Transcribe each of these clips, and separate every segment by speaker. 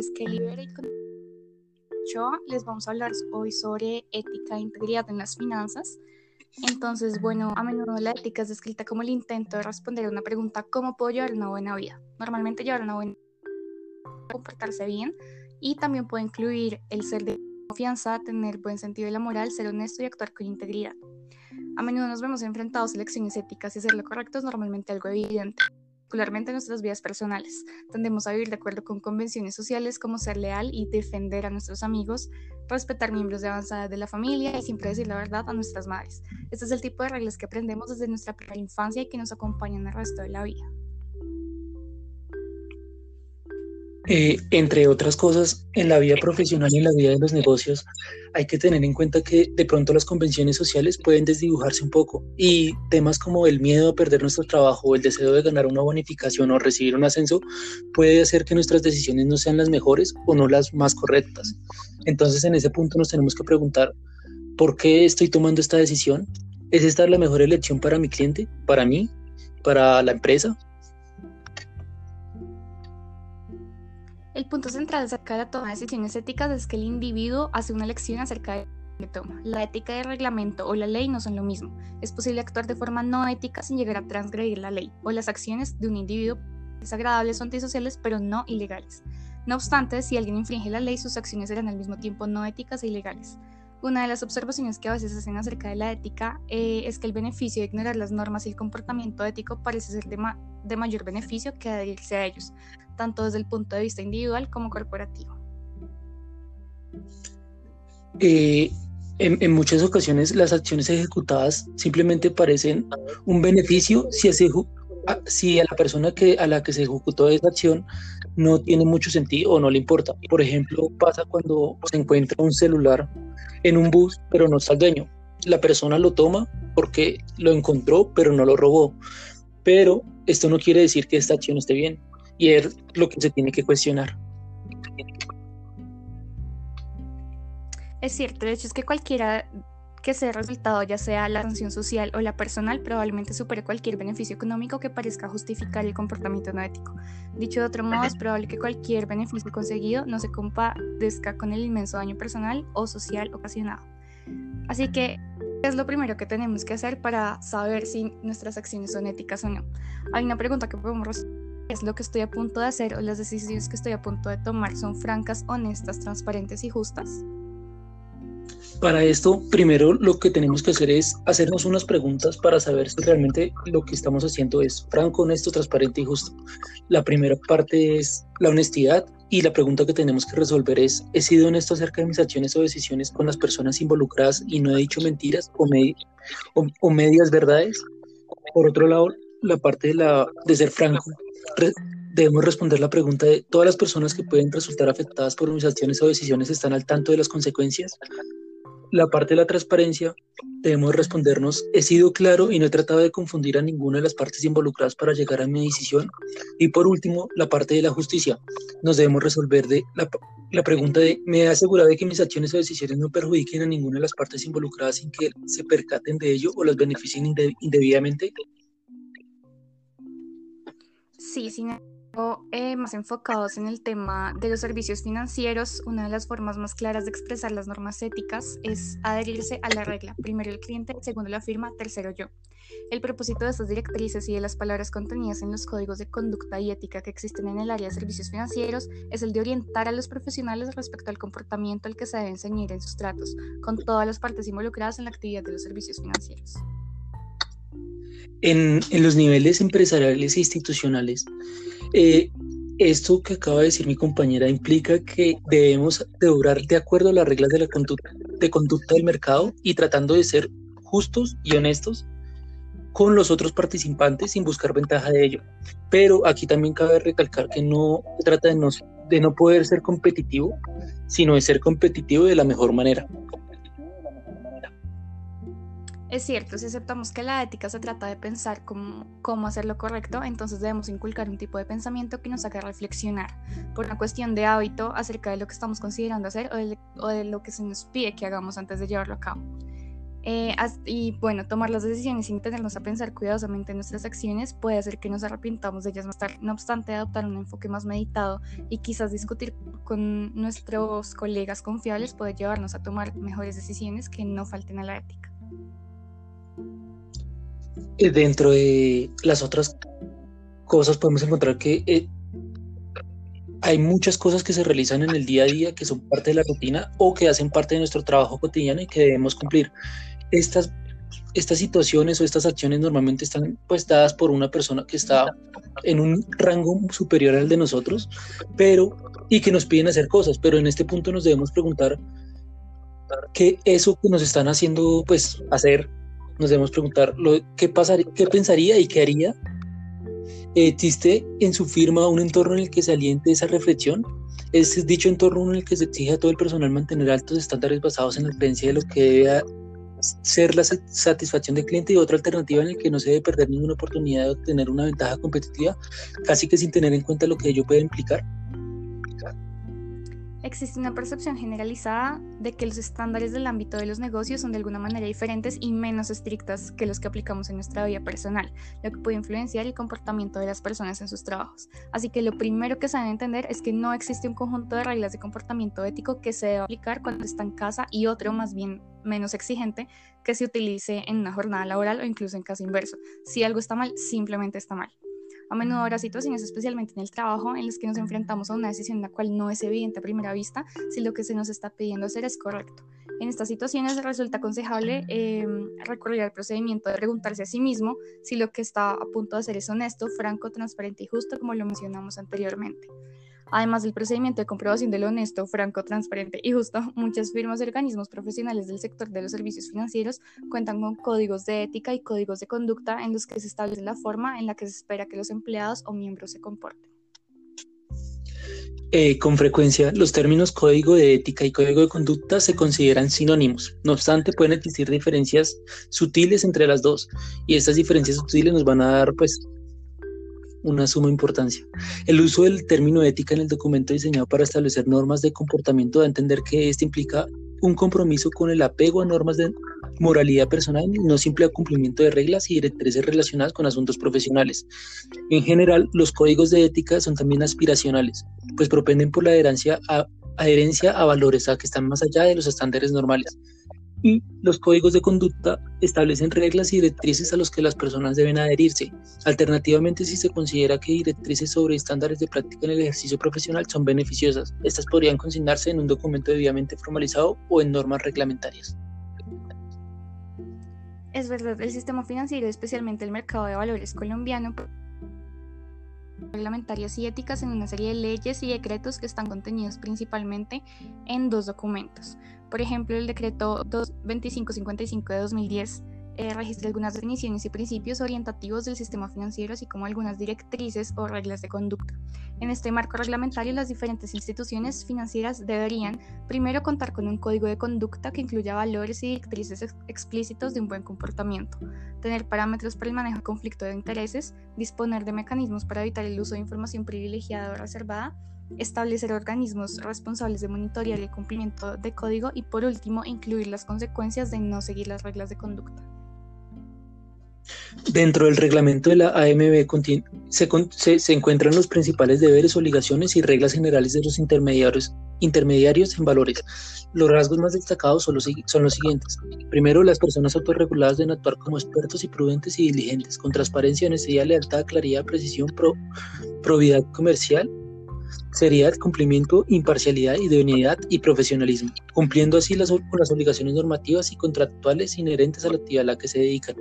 Speaker 1: nombre es Kelly Vera y con les vamos a hablar hoy sobre ética e integridad en las finanzas. Entonces, bueno, a menudo la ética es descrita como el intento de responder a una pregunta, ¿cómo puedo llevar una buena vida? Normalmente llevar una buena vida, comportarse bien y también puede incluir el ser de confianza, tener buen sentido de la moral, ser honesto y actuar con integridad. A menudo nos vemos enfrentados a lecciones éticas y hacer lo correcto es normalmente algo evidente particularmente en nuestras vidas personales. Tendemos a vivir de acuerdo con convenciones sociales como ser leal y defender a nuestros amigos, respetar miembros de avanzada de la familia y siempre decir la verdad a nuestras madres. Este es el tipo de reglas que aprendemos desde nuestra primera infancia y que nos acompañan el resto de la vida.
Speaker 2: Eh, entre otras cosas, en la vida profesional y en la vida de los negocios, hay que tener en cuenta que de pronto las convenciones sociales pueden desdibujarse un poco y temas como el miedo a perder nuestro trabajo o el deseo de ganar una bonificación o recibir un ascenso puede hacer que nuestras decisiones no sean las mejores o no las más correctas. Entonces, en ese punto nos tenemos que preguntar, ¿por qué estoy tomando esta decisión? ¿Es esta la mejor elección para mi cliente, para mí, para la empresa?
Speaker 1: El punto central acerca de la toma de decisiones éticas es que el individuo hace una elección acerca de que toma. La ética del reglamento o la ley no son lo mismo. Es posible actuar de forma no ética sin llegar a transgredir la ley o las acciones de un individuo desagradables o antisociales, pero no ilegales. No obstante, si alguien infringe la ley, sus acciones serán al mismo tiempo no éticas e ilegales. Una de las observaciones que a veces hacen acerca de la ética eh, es que el beneficio de ignorar las normas y el comportamiento ético parece ser de, de mayor beneficio que adherirse a ellos, tanto desde el punto de vista individual como corporativo.
Speaker 2: Eh, en, muchas ocasiones las acciones ejecutadas simplemente parecen un beneficio si, a la persona que, a la que se ejecutó esa acción no tiene mucho sentido o no le importa. Por ejemplo, pasa cuando se encuentra un celular en un bus, pero no está el dueño. La persona lo toma porque lo encontró, pero no lo robó. Pero esto no quiere decir que esta acción esté bien y es lo que se tiene que cuestionar.
Speaker 1: Es cierto, de hecho es que cualquiera que sea el resultado, ya sea la sanción social o la personal, probablemente supere cualquier beneficio económico que parezca justificar el comportamiento no ético. Dicho de otro modo, es probable que cualquier beneficio conseguido no se compadezca con el inmenso daño personal o social ocasionado. Así que, ¿qué es lo primero que tenemos que hacer para saber si nuestras acciones son éticas o no? Hay una pregunta que podemos responder es lo que estoy a punto de hacer o las decisiones que estoy a punto de tomar son francas, honestas, transparentes y justas?
Speaker 2: Para esto, primero lo que tenemos que hacer es hacernos unas preguntas para saber si realmente lo que estamos haciendo es franco, honesto, transparente y justo. La primera parte es la honestidad y la pregunta que tenemos que resolver es, ¿he sido honesto acerca de mis acciones o decisiones con las personas involucradas y no he dicho mentiras o, o medias verdades? Por otro lado, la parte de, la, de ser franco debemos responder la pregunta de ¿todas las personas que pueden resultar afectadas por mis acciones o decisiones están al tanto de las consecuencias? La parte de la transparencia, debemos respondernos, ¿he sido claro y no he tratado de confundir a ninguna de las partes involucradas para llegar a mi decisión? Y por último, la parte de la justicia, nos debemos resolver de la, la pregunta de, ¿me he asegurado de que mis acciones o decisiones no perjudiquen a ninguna de las partes involucradas sin que se percaten de ello o las beneficien indebidamente?
Speaker 1: Sí, sin embargo, eh, más enfocados en el tema de los servicios financieros, una de las formas más claras de expresar las normas éticas es adherirse a la regla. Primero el cliente, segundo la firma, tercero yo. El propósito de estas directrices y de las palabras contenidas en los códigos de conducta y ética que existen en el área de servicios financieros es el de orientar a los profesionales respecto al comportamiento al que se deben ceñir en sus tratos, con todas las partes involucradas en la actividad de los servicios financieros.
Speaker 2: En, los niveles empresariales e institucionales, eh, esto que acaba de decir mi compañera implica que debemos de obrar de acuerdo a las reglas de la conducta, de conducta del mercado y tratando de ser justos y honestos con los otros participantes sin buscar ventaja de ello. Pero aquí también cabe recalcar que no se trata de no, de no poder ser competitivo, sino de ser competitivo de la mejor manera.
Speaker 1: Es cierto, si aceptamos que la ética se trata de pensar cómo, cómo, hacer lo correcto, entonces debemos inculcar un tipo de pensamiento que nos haga reflexionar por una cuestión de hábito acerca de lo que estamos considerando hacer o de, lo que se nos pide que hagamos antes de llevarlo a cabo. Eh, y bueno, tomar las decisiones sin tenernos a pensar cuidadosamente en nuestras acciones puede hacer que nos arrepintamos de ellas más tarde. No obstante, adoptar un enfoque más meditado y quizás discutir con nuestros colegas confiables puede llevarnos a tomar mejores decisiones que no falten a la ética.
Speaker 2: Eh, dentro de las otras cosas podemos encontrar que eh, hay muchas cosas que se realizan en el día a día que son parte de la rutina o que hacen parte de nuestro trabajo cotidiano y que debemos cumplir. Estas, estas situaciones o estas acciones normalmente están pues dadas por una persona que está en un rango superior al de nosotros, pero y que nos piden hacer cosas, pero en este punto nos debemos preguntar qué eso que nos están haciendo pues hacer, nos debemos preguntar lo, qué pasaría, qué pensaría y qué haría. ¿Existe en su firma un entorno en el que se aliente esa reflexión? ¿Es dicho entorno en el que se exige a todo el personal mantener altos estándares basados en la creencia de lo que debe ser la satisfacción del cliente y otra alternativa en la que no se debe perder ninguna oportunidad de obtener una ventaja competitiva, casi que sin tener en cuenta lo que ello puede implicar.
Speaker 1: Existe una percepción generalizada de que los estándares del ámbito de los negocios son de alguna manera diferentes y menos estrictas que los que aplicamos en nuestra vida personal, lo que puede influenciar el comportamiento de las personas en sus trabajos. Así que lo primero que se debe entender es que no existe un conjunto de reglas de comportamiento ético que se debe aplicar cuando está en casa y otro más bien menos exigente que se utilice en una jornada laboral o incluso en caso inverso. Si algo está mal, simplemente está mal. A menudo habrá situaciones, especialmente en el trabajo, en las que nos enfrentamos a una decisión en la cual no es evidente a primera vista si lo que se nos está pidiendo hacer es correcto. En estas situaciones resulta aconsejable eh, recurrir al procedimiento de preguntarse a sí mismo si lo que está a punto de hacer es honesto, franco, transparente y justo, como lo mencionamos anteriormente. Además del procedimiento de comprobación de lo honesto, franco, transparente y justo, muchas firmas y organismos profesionales del sector de los servicios financieros cuentan con códigos de ética y códigos de conducta en los que se establece la forma en la que se espera que los empleados o miembros se comporten.
Speaker 2: Eh, con frecuencia, los términos código de ética y código de conducta se consideran sinónimos. No obstante, pueden existir diferencias sutiles entre las dos, y estas diferencias sutiles nos van a dar pues una suma importancia. El uso del término ética en el documento diseñado para establecer normas de comportamiento da a entender que este implica un compromiso con el apego a normas de moralidad personal no simple cumplimiento de reglas y directrices relacionadas con asuntos profesionales. En general, los códigos de ética son también aspiracionales, pues propenden por la adherencia a, valores que están más allá de los estándares normales y los códigos de conducta establecen reglas y directrices a los que las personas deben adherirse. Alternativamente, si se considera que directrices sobre estándares de práctica en el ejercicio profesional son beneficiosas, estas podrían consignarse en un documento debidamente formalizado o en normas reglamentarias.
Speaker 1: Es verdad, el sistema financiero, especialmente el mercado de valores colombiano, reglamentarias y éticas en una serie de leyes y decretos que están contenidos principalmente en dos documentos. Por ejemplo, el decreto 2555 de 2010 eh, algunas definiciones y principios orientativos del sistema financiero, así como algunas directrices o reglas de conducta. En este marco reglamentario, las diferentes instituciones financieras deberían, primero, contar con un código de conducta que incluya valores y directrices explícitos de un buen comportamiento, tener parámetros para el manejo de conflicto de intereses, disponer de mecanismos para evitar el uso de información privilegiada o reservada, establecer organismos responsables de monitorear el cumplimiento de código y por último incluir las consecuencias de no seguir las reglas de conducta.
Speaker 2: Dentro del reglamento de la AMB se, encuentran los principales deberes, obligaciones y reglas generales de los intermediarios, intermediarios en valores. Los rasgos más destacados son los, son los siguientes. Primero, las personas autorreguladas deben actuar como expertos y prudentes y diligentes, con transparencia, honestidad, lealtad, claridad, precisión, pro, probidad comercial seriedad, cumplimiento, imparcialidad, idoneidad y profesionalismo, cumpliendo así las, las obligaciones normativas y contractuales inherentes a la actividad a la que se dedican.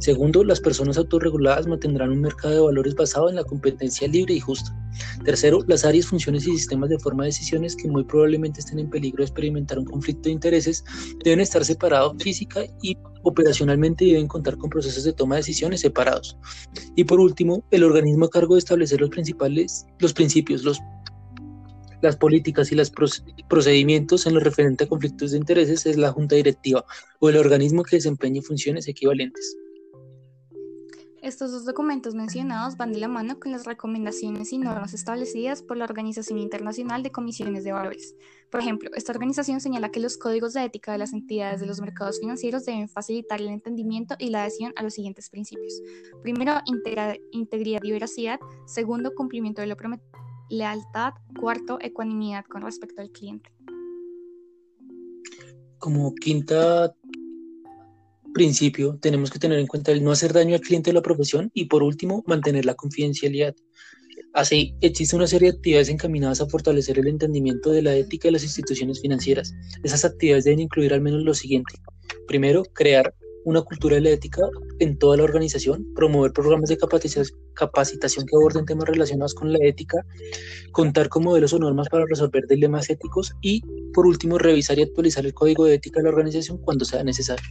Speaker 2: Segundo, las personas autorreguladas mantendrán un mercado de valores basado en la competencia libre y justa. Tercero, las áreas, funciones y sistemas de forma de decisiones que muy probablemente estén en peligro de experimentar un conflicto de intereses deben estar separados física y operacionalmente deben contar con procesos de toma de decisiones separados. Y por último, el organismo a cargo de establecer los principales, los principios, los las políticas y los procedimientos en lo referente a conflictos de intereses es la junta directiva o el organismo que desempeñe funciones equivalentes.
Speaker 1: Estos dos documentos mencionados van de la mano con las recomendaciones y normas establecidas por la Organización Internacional de Comisiones de Valores. Por ejemplo, esta organización señala que los códigos de ética de las entidades de los mercados financieros deben facilitar el entendimiento y la adhesión a los siguientes principios. Primero, integridad y veracidad. Segundo, cumplimiento de lo prometido. Lealtad. Cuarto, ecuanimidad con respecto al cliente.
Speaker 2: Como quinta principio, tenemos que tener en cuenta el no hacer daño al cliente de la profesión y por último, mantener la confidencialidad. Así, existe una serie de actividades encaminadas a fortalecer el entendimiento de la ética de las instituciones financieras. Esas actividades deben incluir al menos lo siguiente. Primero, crear una cultura de la ética en toda la organización, promover programas de capacitación que aborden temas relacionados con la ética, contar con modelos o normas para resolver dilemas éticos y, por último, revisar y actualizar el código de ética de la organización cuando sea necesario.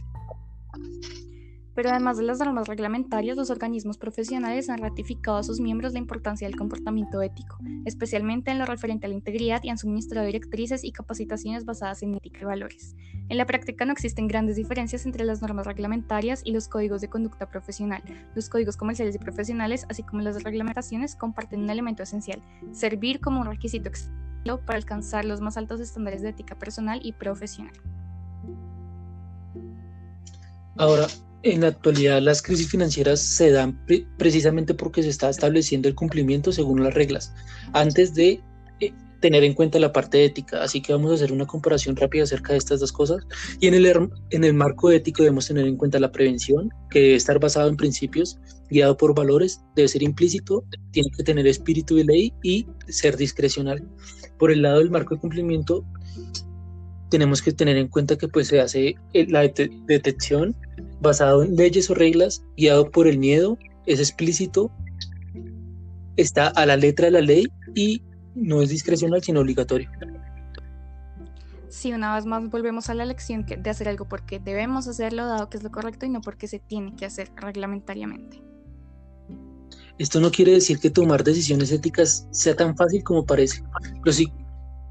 Speaker 1: Pero además de las normas reglamentarias, los organismos profesionales han ratificado a sus miembros la importancia del comportamiento ético, especialmente en lo referente a la integridad y han suministrado directrices y capacitaciones basadas en ética y valores. En la práctica no existen grandes diferencias entre las normas reglamentarias y los códigos de conducta profesional. Los códigos comerciales y profesionales, así como las reglamentaciones, comparten un elemento esencial, servir como un requisito para alcanzar los más altos estándares de ética personal y profesional.
Speaker 2: Ahora, en la actualidad las crisis financieras se dan precisamente porque se está estableciendo el cumplimiento según las reglas, antes de eh, tener en cuenta la parte ética. Así que vamos a hacer una comparación rápida acerca de estas dos cosas. Y en el, en el marco ético debemos tener en cuenta la prevención, que debe estar basado en principios, guiado por valores, debe ser implícito, tiene que tener espíritu de ley y ser discrecional. Por el lado del marco de cumplimiento, tenemos que tener en cuenta que pues se hace eh, la detección basado en leyes o reglas, guiado por el miedo, es explícito, está a la letra de la ley y no es discrecional sino obligatorio.
Speaker 1: Sí, una vez más volvemos a la lección de hacer algo porque debemos hacerlo dado que es lo correcto y no porque se tiene que hacer reglamentariamente.
Speaker 2: Esto no quiere decir que tomar decisiones éticas sea tan fácil como parece. Los,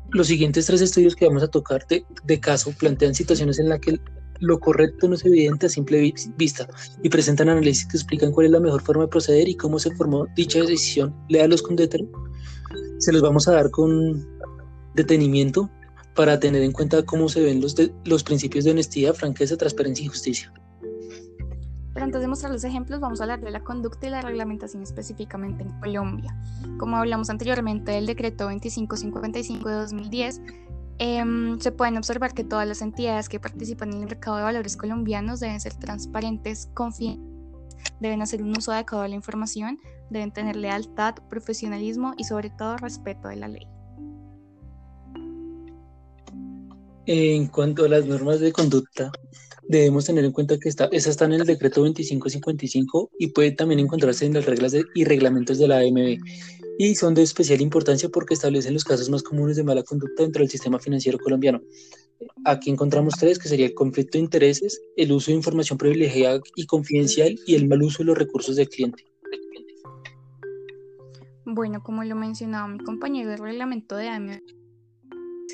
Speaker 2: los siguientes tres estudios que vamos a tocar de, de caso plantean situaciones en las que lo correcto no es evidente a simple vista y presentan análisis que explican cuál es la mejor forma de proceder y cómo se formó dicha decisión. Léalos con detalle. Se los vamos a dar con detenimiento para tener en cuenta cómo se ven los, los principios de honestidad, franqueza, transparencia y justicia.
Speaker 1: Pero antes de mostrar los ejemplos, vamos a hablar de la conducta y la reglamentación específicamente en Colombia. Como hablamos anteriormente del decreto 2555 de 2010, Em, se pueden observar que todas las entidades que participan en el mercado de valores colombianos deben ser transparentes, confiantes, deben hacer un uso adecuado de la información, deben tener lealtad, profesionalismo y sobre todo respeto de la ley.
Speaker 2: En cuanto a las normas de conducta, debemos tener en cuenta que está, esas están en el decreto 2555 y puede también encontrarse en las reglas y reglamentos de la AMB y son de especial importancia porque establecen los casos más comunes de mala conducta dentro del sistema financiero colombiano. Aquí encontramos tres, que sería el conflicto de intereses, el uso de información privilegiada y confidencial y el mal uso de los recursos del cliente.
Speaker 1: Bueno, como lo mencionaba mi compañero, el reglamento de AME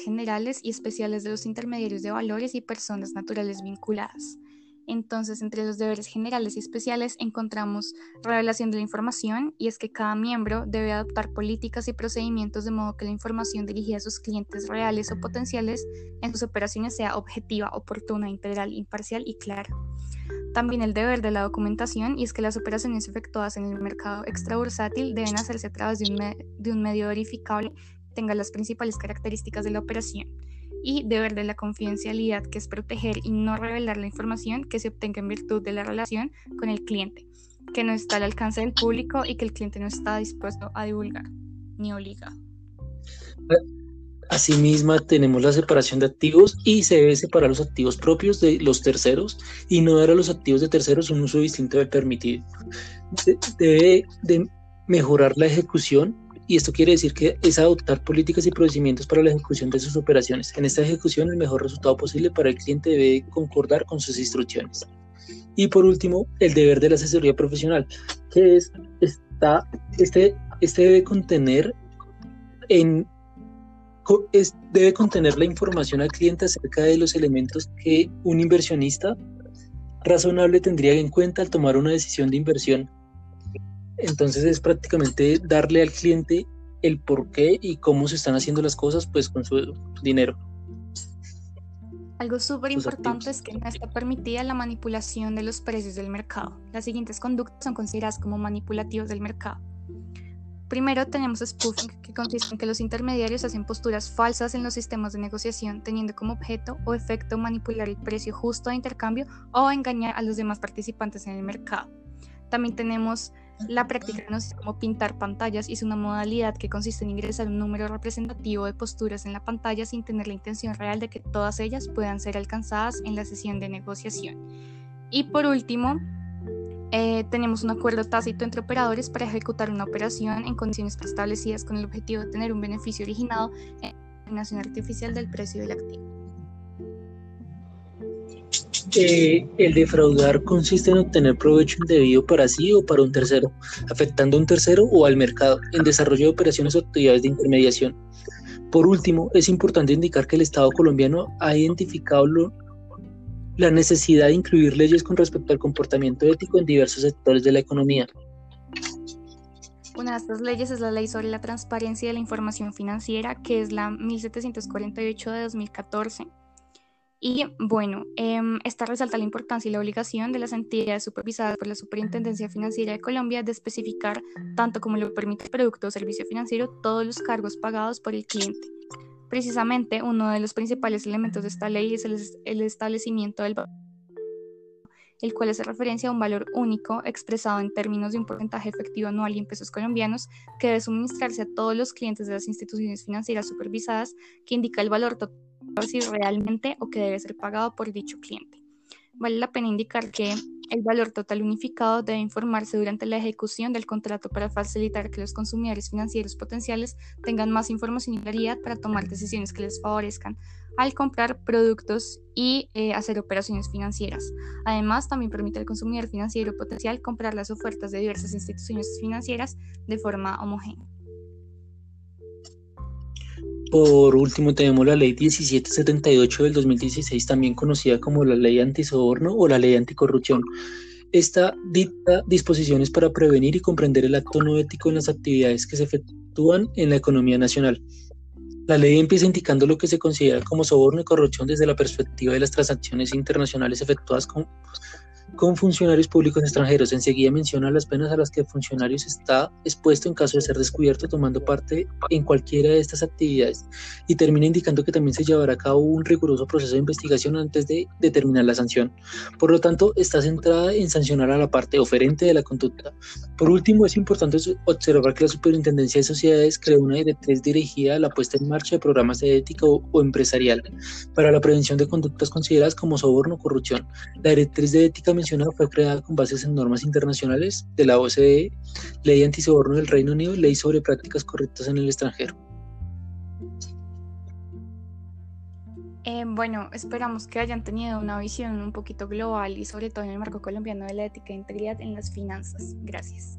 Speaker 1: generales y especiales de los intermediarios de valores y personas naturales vinculadas. Entonces, entre los deberes generales y especiales encontramos revelación de la información y es que cada miembro debe adoptar políticas y procedimientos de modo que la información dirigida a sus clientes reales o potenciales en sus operaciones sea objetiva, oportuna, integral, imparcial y clara. También el deber de la documentación y es que las operaciones efectuadas en el mercado extrabursátil deben hacerse a través de un, de un medio verificable que tenga las principales características de la operación y deber de la confidencialidad, que es proteger y no revelar la información que se obtenga en virtud de la relación con el cliente, que no está al alcance del público y que el cliente no está dispuesto a divulgar ni obligado.
Speaker 2: Asimismo, tenemos la separación de activos y se debe separar los activos propios de los terceros y no dar a los activos de terceros un uso distinto del permitido. Debe de mejorar la ejecución y esto quiere decir que es adoptar políticas y procedimientos para la ejecución de sus operaciones. En esta ejecución, el mejor resultado posible para el cliente debe concordar con sus instrucciones. Y por último, el deber de la asesoría profesional, que es, está, este, este debe contener en debe contener la información al cliente acerca de los elementos que un inversionista razonable tendría en cuenta al tomar una decisión de inversión Entonces es prácticamente darle al cliente el por qué y cómo se están haciendo las cosas pues con su dinero.
Speaker 1: Algo súper importante es que no está permitida la manipulación de los precios del mercado. Las siguientes conductas son consideradas como manipulativos del mercado. Primero tenemos spoofing, que consiste en que los intermediarios hacen posturas falsas en los sistemas de negociación, teniendo como objeto o efecto manipular el precio justo de intercambio o engañar a los demás participantes en el mercado. También tenemos la práctica conocida como pintar pantallas es una modalidad que consiste en ingresar un número representativo de posturas en la pantalla sin tener la intención real de que todas ellas puedan ser alcanzadas en la sesión de negociación. Y por último, eh, tenemos un acuerdo tácito entre operadores para ejecutar una operación en condiciones preestablecidas con el objetivo de tener un beneficio originado en la determinación artificial del precio del activo.
Speaker 2: El defraudar consiste en obtener provecho indebido para sí o para un tercero, afectando a un tercero o al mercado, en desarrollo de operaciones o actividades de intermediación. Por último, es importante indicar que el Estado colombiano ha identificado la necesidad de incluir leyes con respecto al comportamiento ético en diversos sectores de la economía.
Speaker 1: Una de estas leyes es la Ley sobre la Transparencia de la Información Financiera, que es la 1748 de 2014 y bueno, em, esta resalta la importancia y la obligación de las entidades supervisadas por la Superintendencia Financiera de Colombia de especificar, tanto como lo permite el producto o servicio financiero, todos los cargos pagados por el cliente. Precisamente, uno de los principales elementos de esta ley es el, el establecimiento del el cual hace referencia a un valor único expresado en términos de un porcentaje efectivo anual y en pesos colombianos que debe suministrarse a todos los clientes de las instituciones financieras supervisadas, que indica el valor total si realmente o que debe ser pagado por dicho cliente. Vale la pena indicar que el valor total unificado debe informarse durante la ejecución del contrato para facilitar que los consumidores financieros potenciales tengan más información y claridad para tomar decisiones que les favorezcan al comprar productos y eh, hacer operaciones financieras. Además, también permite al consumidor financiero potencial comprar las ofertas de diversas instituciones financieras de forma homogénea.
Speaker 2: Por último, tenemos la ley 1778 del 2016, también conocida como la ley antisoborno o la ley anticorrupción. Esta dicta disposiciones para prevenir y comprender el acto no ético en las actividades que se efectúan en la economía nacional. La ley empieza indicando lo que se considera como soborno y corrupción desde la perspectiva de las transacciones internacionales efectuadas con con funcionarios públicos extranjeros. Enseguida menciona las penas a las que el funcionario está expuesto en caso de ser descubierto tomando parte en cualquiera de estas actividades y termina indicando que también se llevará a cabo un riguroso proceso de investigación antes de determinar la sanción. Por lo tanto, está centrada en sancionar a la parte oferente de la conducta. Por último, es importante observar que la Superintendencia de Sociedades creó una directriz dirigida a la puesta en marcha de programas de ética o, o empresarial para la prevención de conductas consideradas como soborno o corrupción. La directriz de ética mencionada fue creada con bases en normas internacionales de la OCDE, Ley Antisoborno del Reino Unido y Ley sobre Prácticas Correctas en el extranjero.
Speaker 1: Eh, bueno, esperamos que hayan tenido una visión un poquito global y sobre todo en el marco colombiano de la ética e integridad en las finanzas. Gracias.